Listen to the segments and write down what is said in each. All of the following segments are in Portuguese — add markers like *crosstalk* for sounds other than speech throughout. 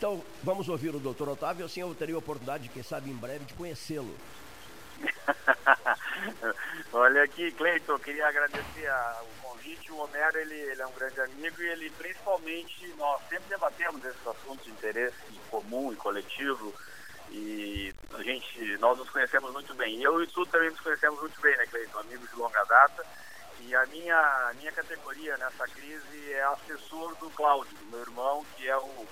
Então, vamos ouvir o doutor Otávio, assim eu teria a oportunidade, quem sabe em breve, de conhecê-lo. *laughs* Olha aqui, Cleiton, queria agradecer a, o convite. O Homero, ele, ele, é um grande amigo e ele, principalmente, nós sempre debatemos esses assuntos de interesse comum e coletivo e a gente, nós nos conhecemos muito bem. Eu e tu também nos conhecemos muito bem, né, Cleiton? Amigos de longa data. E a minha, a minha categoria nessa crise é assessor do Cláudio, meu irmão, que é o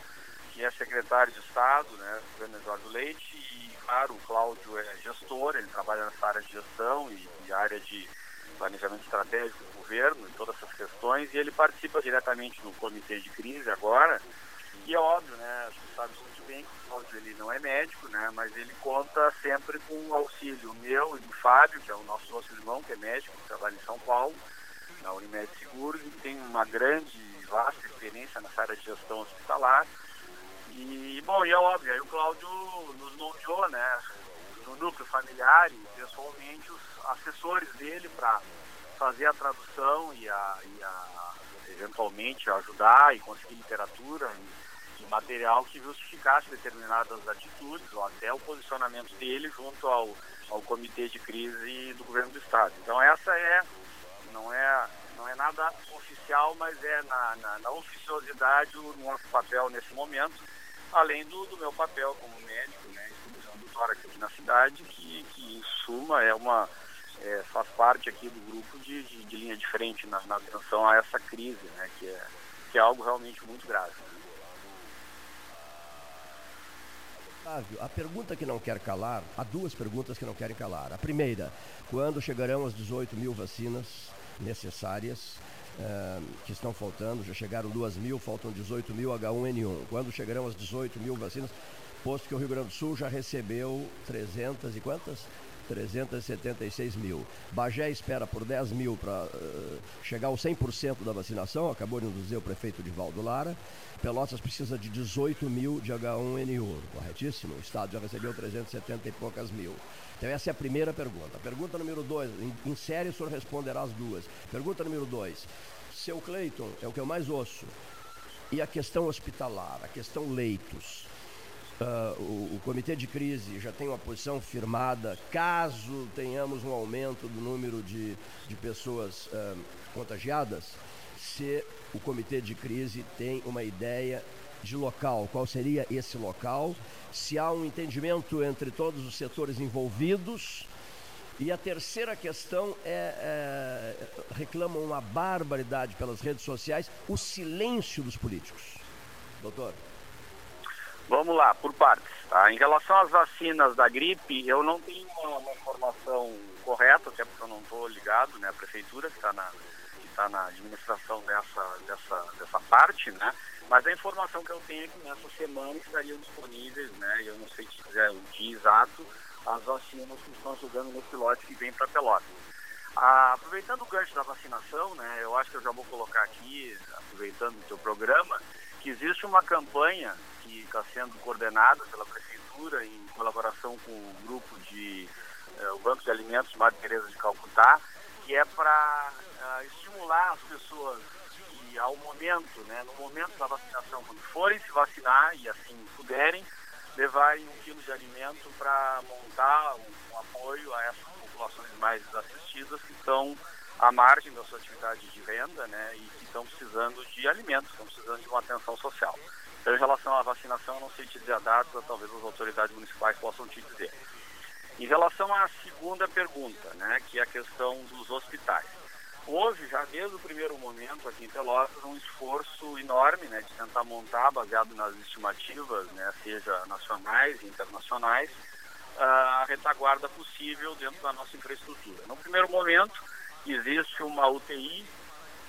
que é secretário de Estado, né, governo Eduardo Leite, e claro, o Cláudio é gestor, ele trabalha nessa área de gestão e, e área de planejamento estratégico do governo, e todas essas questões, e ele participa diretamente no comitê de crise agora, e é óbvio, né, acho que sabe muito bem que o Cláudio ele não é médico, né, mas ele conta sempre com o auxílio meu e do Fábio, que é o nosso outro irmão, que é médico, que trabalha em São Paulo, na Unimed Seguros, e tem uma grande, vasta experiência nessa área de gestão hospitalar, e, bom, e é óbvio, aí o Cláudio nos nomeou, né, no núcleo familiar e pessoalmente os assessores dele para fazer a tradução e, a, e a, eventualmente ajudar e conseguir literatura e, e, material que justificasse determinadas atitudes ou até o posicionamento dele junto ao, ao comitê de crise do governo do estado. Então essa é não é não é nada oficial, mas é na, na, na oficiosidade o nosso papel nesse momento além do, do meu papel como médico, né, instituição do tórax aqui na cidade, que, que em suma é uma, é, faz parte aqui do grupo de, de, de linha de frente na, na, atenção a essa crise, né, que, é, que é algo realmente muito grave. Otávio, a pergunta que não quer calar, há duas perguntas que não querem calar. A primeira, quando chegarão as 18 mil vacinas necessárias uh, que estão faltando, já chegaram 2 mil, faltam 18 mil H1N1. Quando chegarão as 18 mil vacinas, posto que o Rio Grande do Sul já recebeu 300 e quantas? 376 mil. Bagé espera por 10 mil para uh, chegar aos 100% da vacinação, acabou de dizer o prefeito Divaldo Lara. Pelotas precisa de 18 mil de H1N1, corretíssimo? O Estado já recebeu 370 e poucas mil. Então essa é a primeira pergunta. Pergunta número dois, em, em série o senhor responderá as duas. Pergunta número dois, seu Cleiton, é o que eu mais ouço. E a questão hospitalar, a questão leitos. Uh, o, o, comitê de crise já tem uma posição firmada, caso tenhamos um aumento do número de, de pessoas uh, contagiadas, se o comitê de crise tem uma ideia de local, qual seria esse local, se há um entendimento entre todos os setores envolvidos. E a terceira questão é, é reclamam uma barbaridade pelas redes sociais, o silêncio dos políticos. Doutor. Vamos lá, por partes. Tá? Em relação às vacinas da gripe, eu não tenho uma, uma informação correta, até porque eu não estou ligado, né? A prefeitura que está na, tá na administração dessa, dessa, dessa parte, né? Mas a informação que eu tenho é que nessa semana estariam disponíveis, né? Eu não sei se quiser o dia exato, as vacinas que estão chegando nesse lote que vem para Pelotas. Ah, aproveitando o gancho da vacinação, né? Eu acho que eu já vou colocar aqui, aproveitando o teu programa, que existe uma campanha que está sendo coordenada pela prefeitura em colaboração com o grupo de eh, o Banco de Alimentos Madre Teresa de Calcutá, que é para ah, estimular as pessoas ao momento, né, no momento da vacinação, quando forem se vacinar e assim puderem, levarem um quilo de alimento para montar um, um, apoio a essas populações mais desassistidas que estão à margem da sua atividade de renda né, e que estão precisando de alimentos, estão precisando de uma atenção social. Então, em relação à vacinação, eu não sei te dizer a data, talvez as autoridades municipais possam te dizer. Em relação à segunda pergunta, né, que é a questão dos hospitais houve já desde o primeiro momento aqui em Pelotas um esforço enorme né, de tentar montar, baseado nas estimativas, né, seja nacionais e internacionais, a retaguarda possível dentro da nossa infraestrutura. No primeiro momento, existe uma UTI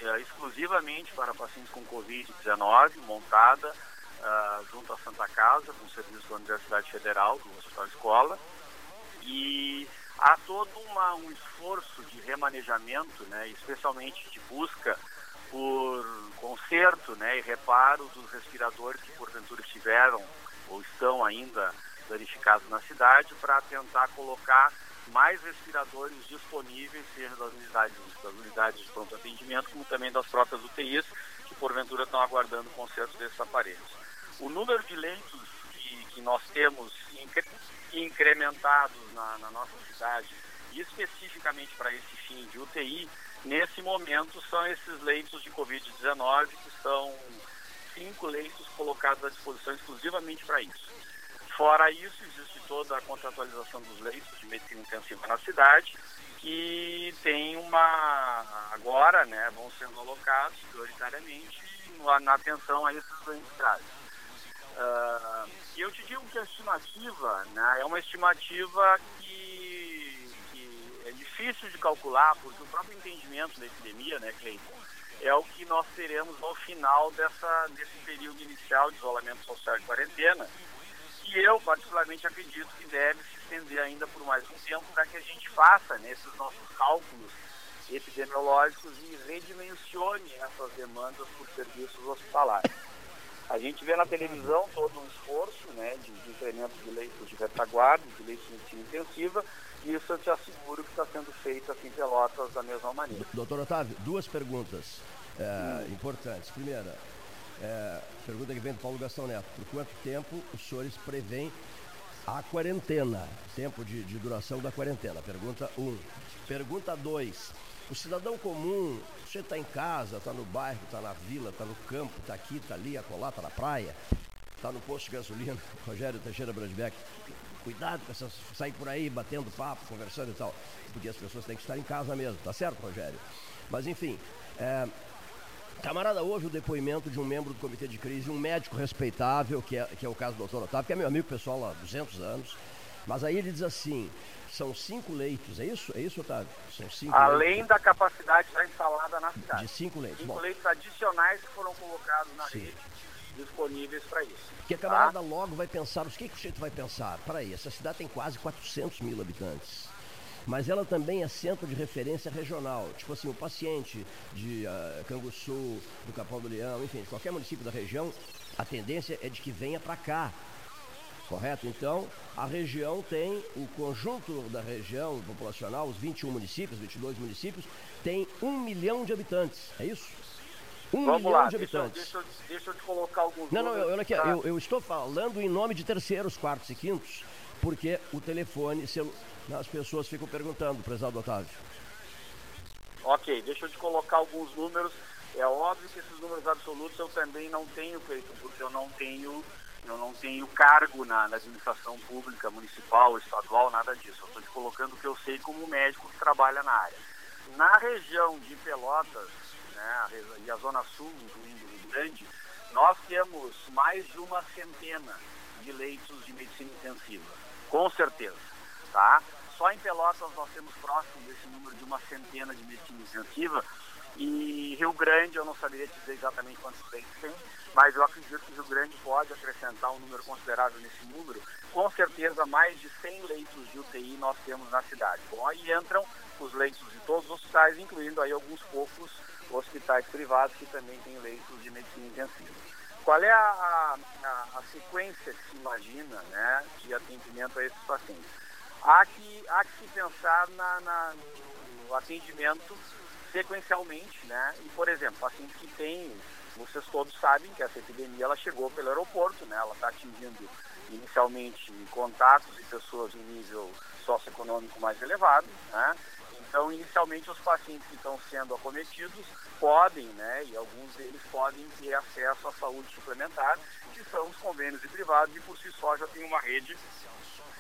é, exclusivamente para pacientes com Covid-19, montada uh, junto à Santa Casa, com serviço da Universidade Federal, do Hospital Escola, e há todo uma, um esforço de remanejamento, né, especialmente de busca por conserto né, e reparo dos respiradores que porventura estiveram ou estão ainda danificados na cidade para tentar colocar mais respiradores disponíveis, seja das unidades, das unidades de pronto atendimento, como também das próprias UTIs, que porventura estão aguardando o conserto desses aparelhos. O número de leitos que, que nós temos incre, incrementados na, na nossa cidade, especificamente para esse fim de UTI, nesse momento são esses leitos de Covid-19, que são cinco leitos colocados à disposição exclusivamente para isso. Fora isso, existe toda a contratualização dos leitos de medicina intensiva na cidade, que tem uma. agora, né, vão sendo alocados prioritariamente na atenção a esses doentes graves. Uh, e eu te digo que a estimativa né, é uma estimativa que, que, é difícil de calcular, porque o próprio entendimento da epidemia, né, Cleiton, é o que nós teremos ao final dessa, desse período inicial de isolamento social e quarentena, que eu particularmente acredito que deve se estender ainda por mais um tempo para que a gente faça nesses né, nossos cálculos epidemiológicos e redimensione essas demandas por serviços hospitalares. A gente vê na televisão todo um esforço né, de, de incremento de leitos de retaguarda, de leitos de medicina intensiva, e isso eu te asseguro que está sendo feito aqui em Pelotas da mesma maneira. Doutor Otávio, duas perguntas é, importantes. Primeira, é, pergunta que vem do Paulo Gastão Neto. Por quanto tempo os senhores prevêem a quarentena? Tempo de, de duração da quarentena? Pergunta 1. Um. Pergunta 2. O cidadão comum, você está em casa, está no bairro, está na vila, está no campo, está aqui, está ali, acolá, está na praia, está no posto de gasolina, *laughs* Rogério Teixeira Brandbeck. Cuidado com essas, sair por aí batendo papo, conversando e tal, porque as pessoas têm que estar em casa mesmo, tá certo, Rogério? Mas enfim, é, Camarada, houve o depoimento de um membro do comitê de crise, um médico respeitável, que é, que é o caso do doutor Otávio, que é meu amigo pessoal há 200 anos. Mas aí ele diz assim: são cinco leitos, é isso? É isso, Otávio? São cinco Além leitos. da capacidade já instalada na cidade. De cinco leitos. Cinco Bom. leitos adicionais que foram colocados na Sim. rede disponíveis para isso. Que a camarada tá? logo vai pensar, o que, que o jeito vai pensar? Para aí, essa cidade tem quase 400 mil habitantes mas ela também é centro de referência regional. Tipo assim, o paciente de uh, Canguçu, do Capão do Leão, enfim, de qualquer município da região, a tendência é de que venha para cá. Correto? Então, a região tem, o conjunto da região populacional, os 21 municípios, 22 municípios, tem um milhão de habitantes. É isso? Um Vamos milhão lá, de habitantes. Deixa, deixa, deixa eu te colocar alguns Não, não, eu, eu, eu, eu, estou falando em nome de terceiros, quartos e quintos, porque o telefone, as pessoas ficam perguntando, prezado Otávio. Ok, deixa eu te colocar alguns números. É óbvio que esses números absolutos eu também não tenho feito, porque eu não tenho, eu não tenho cargo na, na administração pública, municipal, estadual, nada disso. Eu estou te colocando o que eu sei como médico que trabalha na área. Na região de Pelotas, né, e a Zona Sul, incluindo o Rio Grande, nós temos mais de uma centena de leitos de medicina intensiva, com certeza, tá? Só em Pelotas nós temos próximo desse número de uma centena de medicina intensiva e Rio Grande, eu não saberia dizer exatamente quantos leitos tem, mas eu acredito que Rio Grande pode acrescentar um número considerável nesse número. Com certeza, mais de 100 leitos de UTI nós temos na cidade. Bom, aí entram os leitos de todos os hospitais, incluindo aí alguns poucos hospitais privados que também têm leitos de medicina intensiva. Qual é a, a, a sequência que se imagina né, de atendimento a esses pacientes? Há que, há que se pensar na, na, no atendimento sequencialmente, né? E, por exemplo, pacientes que têm, vocês todos sabem que essa epidemia ela chegou pelo aeroporto, né? Ela está atingindo inicialmente contatos e pessoas de nível socioeconômico mais elevado, né? Então, inicialmente, os pacientes que estão sendo acometidos podem, né, e alguns deles podem ter acesso à saúde suplementar, que são os convênios de privados, e por si só já tem uma rede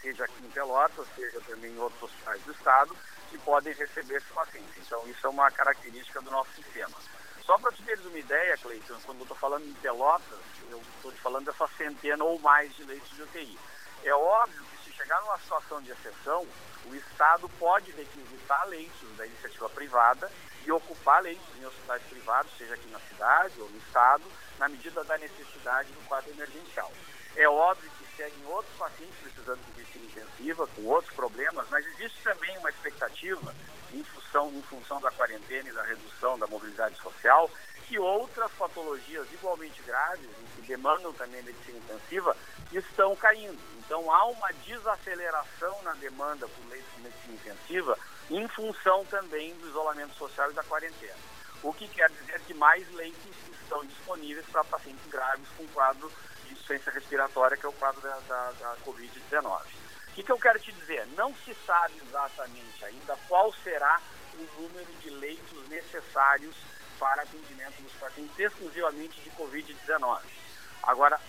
seja aqui em Pelotas, seja também em outros hospitais do estado, que podem receber esses pacientes. Então, isso é uma característica do nosso sistema. Só para te teres uma ideia, Cleiton, quando eu estou falando em Pelotas, eu estou te falando dessa centena ou mais de leitos de UTI. É óbvio que se chegar numa situação de exceção, o Estado pode requisitar leitos da iniciativa privada e ocupar leitos em hospitais privados, seja aqui na cidade ou no Estado, na medida da necessidade do quadro emergencial. É óbvio que seguem outros pacientes precisando de medicina intensiva, com outros problemas, mas existe também uma expectativa, em função, em função da quarentena e da redução da mobilidade social, que outras patologias igualmente graves e que demandam também medicina intensiva estão caindo. Então há uma desaceleração na demanda por leitos de medicina intensiva em função também do isolamento social e da quarentena. O que quer dizer que mais leitos estão disponíveis para pacientes graves com quadro de insuficiência respiratória, que é o quadro da, da, da Covid-19. O que, que eu quero te dizer? Não se sabe exatamente ainda qual será o número de leitos necessários para atendimento dos pacientes exclusivamente de Covid-19. Agora,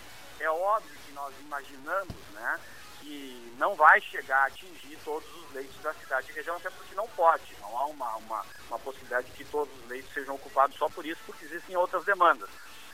é óbvio que nós imaginamos né, que não vai chegar a atingir todos os leitos da cidade e região, até porque não pode. Não há uma, uma, uma possibilidade de que todos os leitos sejam ocupados só por isso, porque existem outras demandas.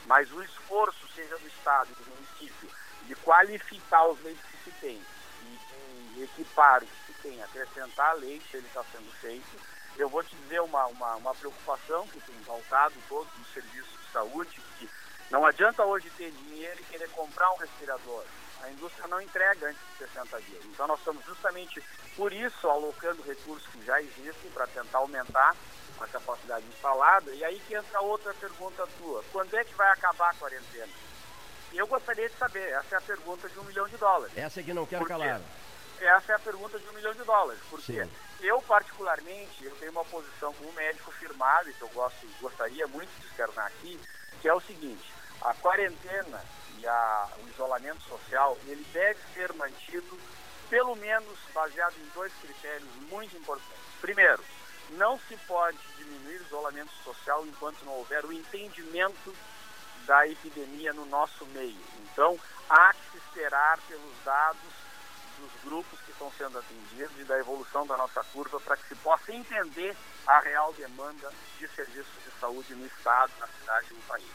Mas o esforço, seja do Estado do município, de qualificar os leitos que se tem e de equipar o que se tem, acrescentar leitos, ele está sendo feito. Eu vou te dizer uma, uma, uma preocupação que tem voltado todos os serviços de saúde, que não adianta hoje ter dinheiro e querer comprar um respirador. A indústria não entrega antes de 60 dias. Então nós estamos justamente por isso alocando recursos que já existem para tentar aumentar a capacidade instalada. E aí que entra outra pergunta tua. Quando é que vai acabar a quarentena? Eu gostaria de saber, essa é a pergunta de um milhão de dólares. Essa é que não quero calar. Essa é a pergunta de um milhão de dólares. Porque Sim. eu, particularmente, eu tenho uma posição como médico firmado, e que eu gosto, gostaria muito de externar aqui, que é o seguinte, a quarentena e a, o isolamento social, ele deve ser mantido, pelo menos baseado em dois critérios muito importantes. Primeiro, não se pode diminuir o isolamento social enquanto não houver o entendimento da epidemia no nosso meio. Então, há que se esperar pelos dados dos grupos que estão sendo atendidos e da evolução da nossa curva para que se possa entender a real demanda de serviços de saúde no Estado, na cidade e no país.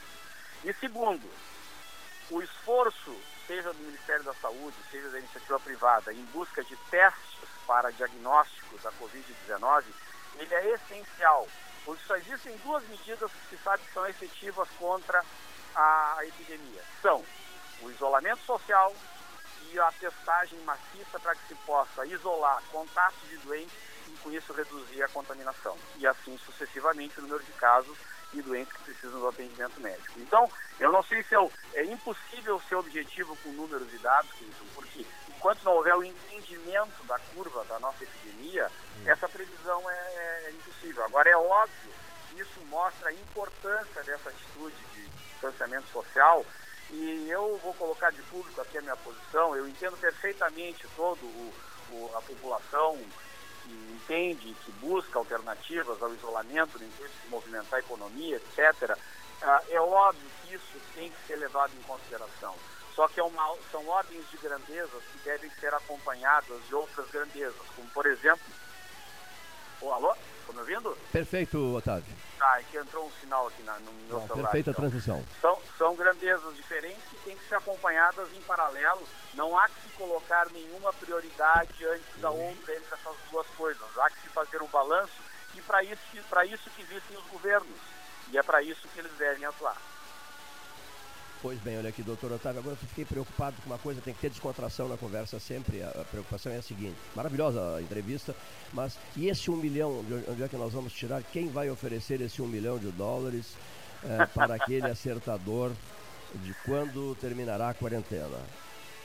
E segundo, o esforço, seja do Ministério da Saúde, seja da iniciativa privada, em busca de testes para diagnóstico da Covid-19, ele é essencial, pois só existem duas medidas que se sabe que são efetivas contra a epidemia. São o isolamento social e a testagem maciça para que se possa isolar contatos de doentes e com isso reduzir a contaminação. E assim sucessivamente o número de casos e doentes que precisam do atendimento médico. Então, eu não sei se é, é impossível ser objetivo com números e dados, porque enquanto não houver o entendimento da curva da nossa epidemia, hum. essa previsão é, é, é impossível. Agora, é óbvio que isso mostra a importância dessa atitude de distanciamento social e eu vou colocar de público aqui a minha posição. Eu entendo perfeitamente todo o, o a população que entende, que busca alternativas ao isolamento no intuito de movimentar a economia, etc., ah, é óbvio que isso tem que ser levado em consideração. Só que é uma, são ordens de grandezas que devem ser acompanhadas de outras grandezas, como por exemplo. Oh, alô? Estão me ouvindo? Perfeito, Otávio. Ah, é que entrou um sinal aqui na, no meu Bom, celular. Perfeita então. transição. São, são grandezas diferentes que têm que ser acompanhadas em paralelo. Não há que se colocar nenhuma prioridade antes da outra entre essas duas coisas. Há que se fazer um balanço e para isso, isso que existem os governos. E é para isso que eles devem atuar. Pois bem, olha aqui, doutor Otávio, agora eu fiquei preocupado com uma coisa, tem que ter descontração na conversa sempre. A preocupação é a seguinte: maravilhosa a entrevista, mas e esse um milhão, de onde é que nós vamos tirar? Quem vai oferecer esse um milhão de dólares é, para aquele *laughs* acertador de quando terminará a quarentena?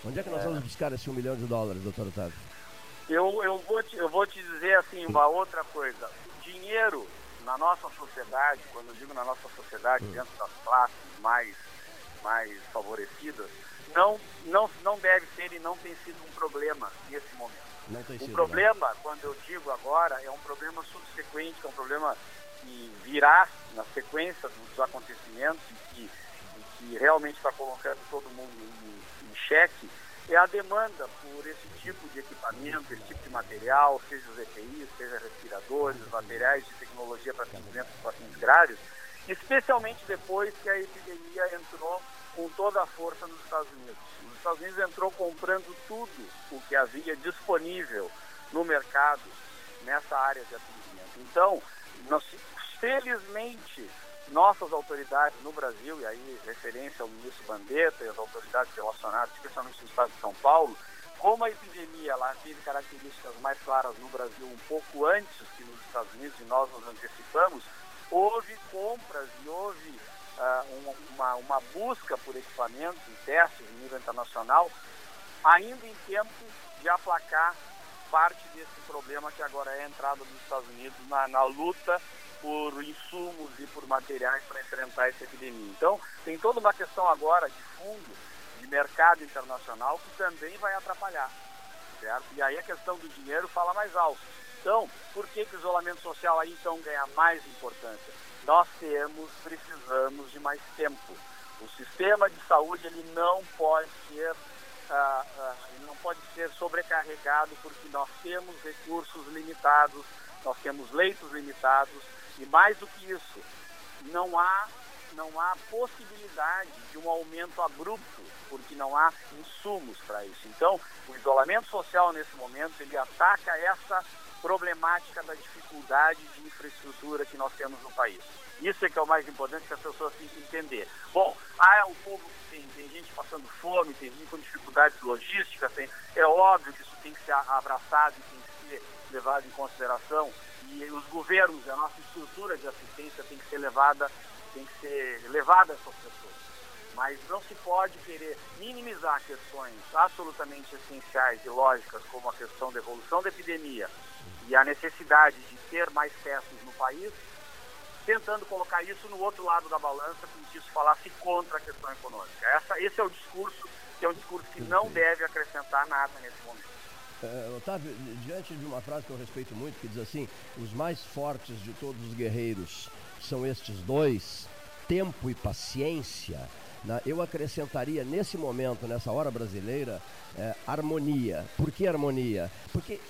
Onde é que nós vamos buscar esse um milhão de dólares, doutor Otávio? Eu, eu, vou te, eu vou te dizer assim uma outra coisa. Dinheiro na nossa sociedade, quando eu digo na nossa sociedade, hum. dentro das classes mais mais favorecidas, não, não, não deve ser e não tem sido um problema nesse momento. o né? problema, né? quando eu digo agora, é um problema subsequente, é um problema que virá na sequência dos acontecimentos e que, e que realmente está colocando todo mundo em, em xeque, é a demanda por esse tipo de equipamento, esse tipo de material, seja os EPIs, seja respiradores, materiais de tecnologia para atendimento dos pacientes graves, especialmente depois que a epidemia entrou com toda a força nos Estados Unidos. Os Estados Unidos entrou comprando tudo o que havia disponível no mercado nessa área de atendimento. Então, nós, felizmente, nossas autoridades no Brasil, e aí referência ao ministro Bandetta e as autoridades relacionadas, especialmente no estado de São Paulo, como a epidemia lá teve características mais claras no Brasil um pouco antes que nos Estados Unidos, e nós nos antecipamos, houve compras e houve uh, uma, uma busca por equipamentos e testes em nível internacional, ainda em tempo de aplacar parte desse problema que agora é a entrada dos Estados Unidos na, na luta por insumos e por materiais para enfrentar essa epidemia. Então, tem toda uma questão agora de fundo de mercado internacional que também vai atrapalhar. Certo? E aí a questão do dinheiro fala mais alto. Então, por que, que o isolamento social aí então ganha mais importância? Nós temos, precisamos de mais tempo. O sistema de saúde ele não pode ser ah, ah, não pode ser sobrecarregado porque nós temos recursos limitados, nós temos leitos limitados e mais do que isso, não há não há possibilidade de um aumento abrupto, porque não há insumos para isso. Então, o isolamento social nesse momento, ele ataca essa problemática da dificuldade de infraestrutura que nós temos no país. Isso é que é o mais importante que as pessoas têm que entender. Bom, ah, é um povo tem, tem gente passando fome, tem gente com dificuldades logísticas, tem, é óbvio que isso tem que ser abraçado tem que ser levado em consideração. E os governos, a nossa estrutura de assistência tem que ser levada tem que ser levada a essas pessoas. Mas não se pode querer minimizar questões absolutamente essenciais e lógicas, como a questão da evolução da epidemia e a necessidade de ter mais testes no país, tentando colocar isso no outro lado da balança, como se isso falasse contra a questão econômica. Essa, esse é o discurso, que é um discurso que não deve acrescentar nada nesse momento. É, Otávio, diante de uma frase que eu respeito muito, que diz assim: os mais fortes de todos os guerreiros são estes dois, tempo e paciência, né? eu acrescentaria nesse momento, nessa hora brasileira, é, harmonia. Por que harmonia? Porque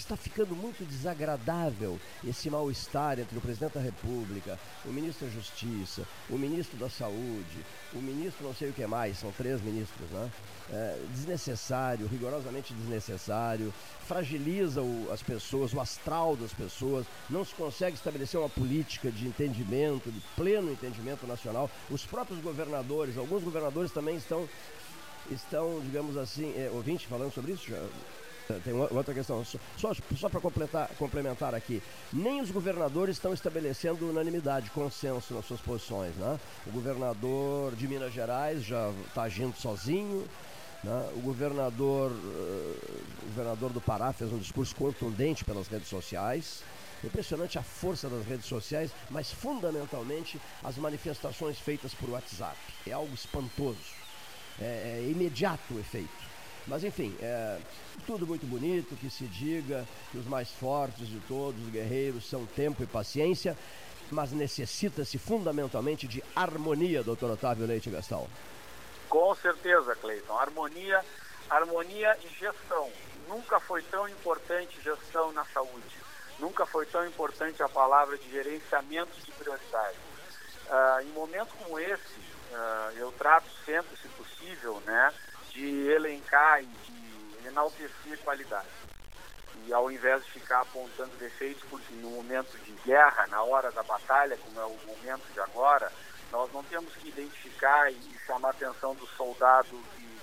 está ficando muito desagradável esse mal-estar entre o presidente da República, o ministro da Justiça, o ministro da Saúde, o ministro não sei o que mais, são três ministros, né? É, desnecessário, rigorosamente desnecessário, fragiliza o, as pessoas, o astral das pessoas, não se consegue estabelecer uma política de entendimento, de pleno entendimento nacional. Os próprios governadores, alguns governadores também estão, estão digamos assim, é, ouvinte falando sobre isso, já, tem outra questão, só, só para complementar aqui. Nem os governadores estão estabelecendo unanimidade, consenso nas suas posições. Né? O governador de Minas Gerais já está agindo sozinho. Né? O governador, uh, o governador do Pará fez um discurso contundente pelas redes sociais. Impressionante a força das redes sociais, mas fundamentalmente as manifestações feitas por WhatsApp. É algo espantoso. É, é imediato o efeito. Mas enfim, é tudo muito bonito que se diga que os mais fortes de todos os guerreiros são tempo e paciência, mas necessita-se fundamentalmente de harmonia, doutor Otávio Leite Gastão. Com certeza, Cleiton. Harmonia, harmonia e gestão. Nunca foi tão importante gestão na saúde. Nunca foi tão importante a palavra de gerenciamento de prioridades. Uh, em momentos como esse, uh, eu trato sempre, se possível, né, de elencar e de enaltecer qualidade. E ao invés de ficar apontando defeitos, porque no momento de guerra, na hora da batalha, como é o momento de agora, nós não temos que identificar e chamar a atenção do soldado que,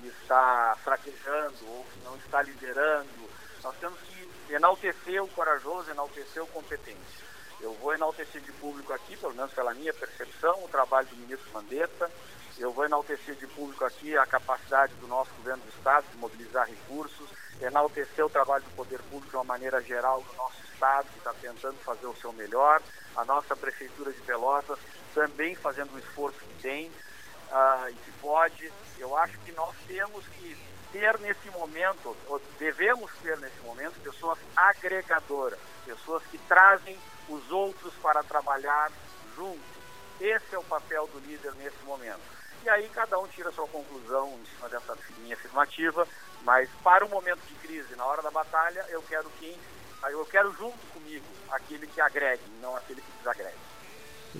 que, está fraquejando ou que não está liderando. Nós temos que enaltecer o corajoso, enaltecer o competente. Eu vou enaltecer de público aqui, pelo menos pela minha percepção, o trabalho do ministro Mandetta, eu vou enaltecer de público aqui a capacidade do nosso governo do Estado de mobilizar recursos, enaltecer o trabalho do poder público de uma maneira geral do nosso Estado, que está tentando fazer o seu melhor, a nossa Prefeitura de Pelotas também fazendo o esforço que tem uh, e que pode. Eu acho que nós temos que ter nesse momento, ou devemos ter nesse momento, pessoas agregadoras, pessoas que trazem os outros para trabalhar juntos. Esse é o papel do líder nesse momento. E aí cada um tira a sua conclusão em cima dessa linha afirmativa, mas para o momento de crise, na hora da batalha, eu quero quem, eu quero junto comigo aquele que agregue, não aquele que desagregue.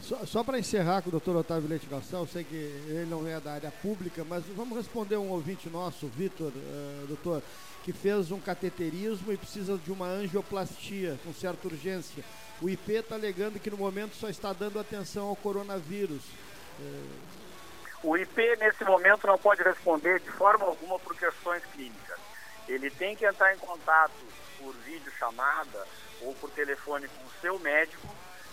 Só, só para encerrar com o doutor Otávio Leite Galção, eu sei que ele não é da área pública, mas vamos responder um ouvinte nosso, Vitor, uh, doutor, que fez um cateterismo e precisa de uma angioplastia com certa urgência. O IP está alegando que no momento só está dando atenção ao coronavírus. Uh, o IP, nesse momento, não pode responder de forma alguma por questões clínicas. Ele tem que entrar em contato por videochamada ou por telefone com o seu médico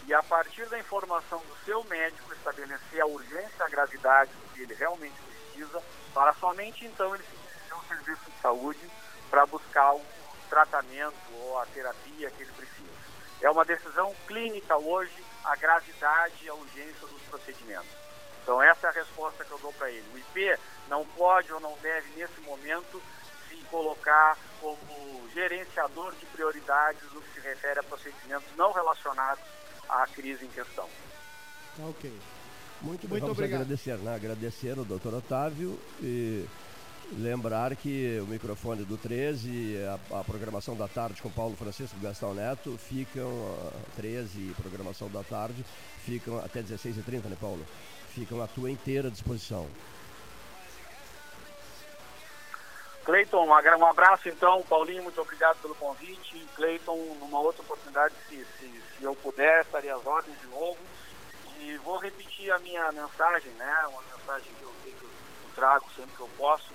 e, a partir da informação do seu médico, estabelecer a urgência a gravidade do que ele realmente precisa, para somente então ele se ao serviço de saúde para buscar o tratamento ou a terapia que ele precisa. É uma decisão clínica hoje a gravidade e a urgência dos procedimentos. Então essa é a resposta que eu dou para ele. O IP não pode ou não deve, nesse momento, se colocar como gerenciador de prioridades no que se refere a procedimentos não relacionados à crise em questão. Tá ok. Muito, Muito vamos obrigado. agradecer, né? Agradecer ao doutor Otávio e lembrar que o microfone do 13, a, a programação da tarde com Paulo Francisco e Gastão Neto ficam, uh, 13 e programação da tarde, ficam até 16h30, né, Paulo? Ficam à tua inteira disposição. Cleiton, um abraço então. Paulinho, muito obrigado pelo convite. Cleiton, numa outra oportunidade, se, se, se eu puder, estaria às ordens de novo. E vou repetir a minha mensagem, né? Uma mensagem que eu, que eu trago sempre que eu posso.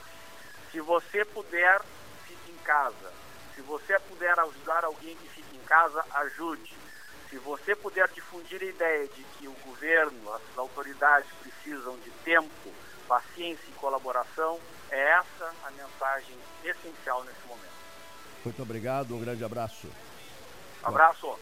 Se você puder, fique em casa. Se você puder ajudar alguém que fique em casa, ajude. Se você puder difundir a ideia de que o governo, as autoridades precisam de tempo, paciência e colaboração, é essa a mensagem essencial nesse momento. Muito obrigado, um grande abraço. Abraço.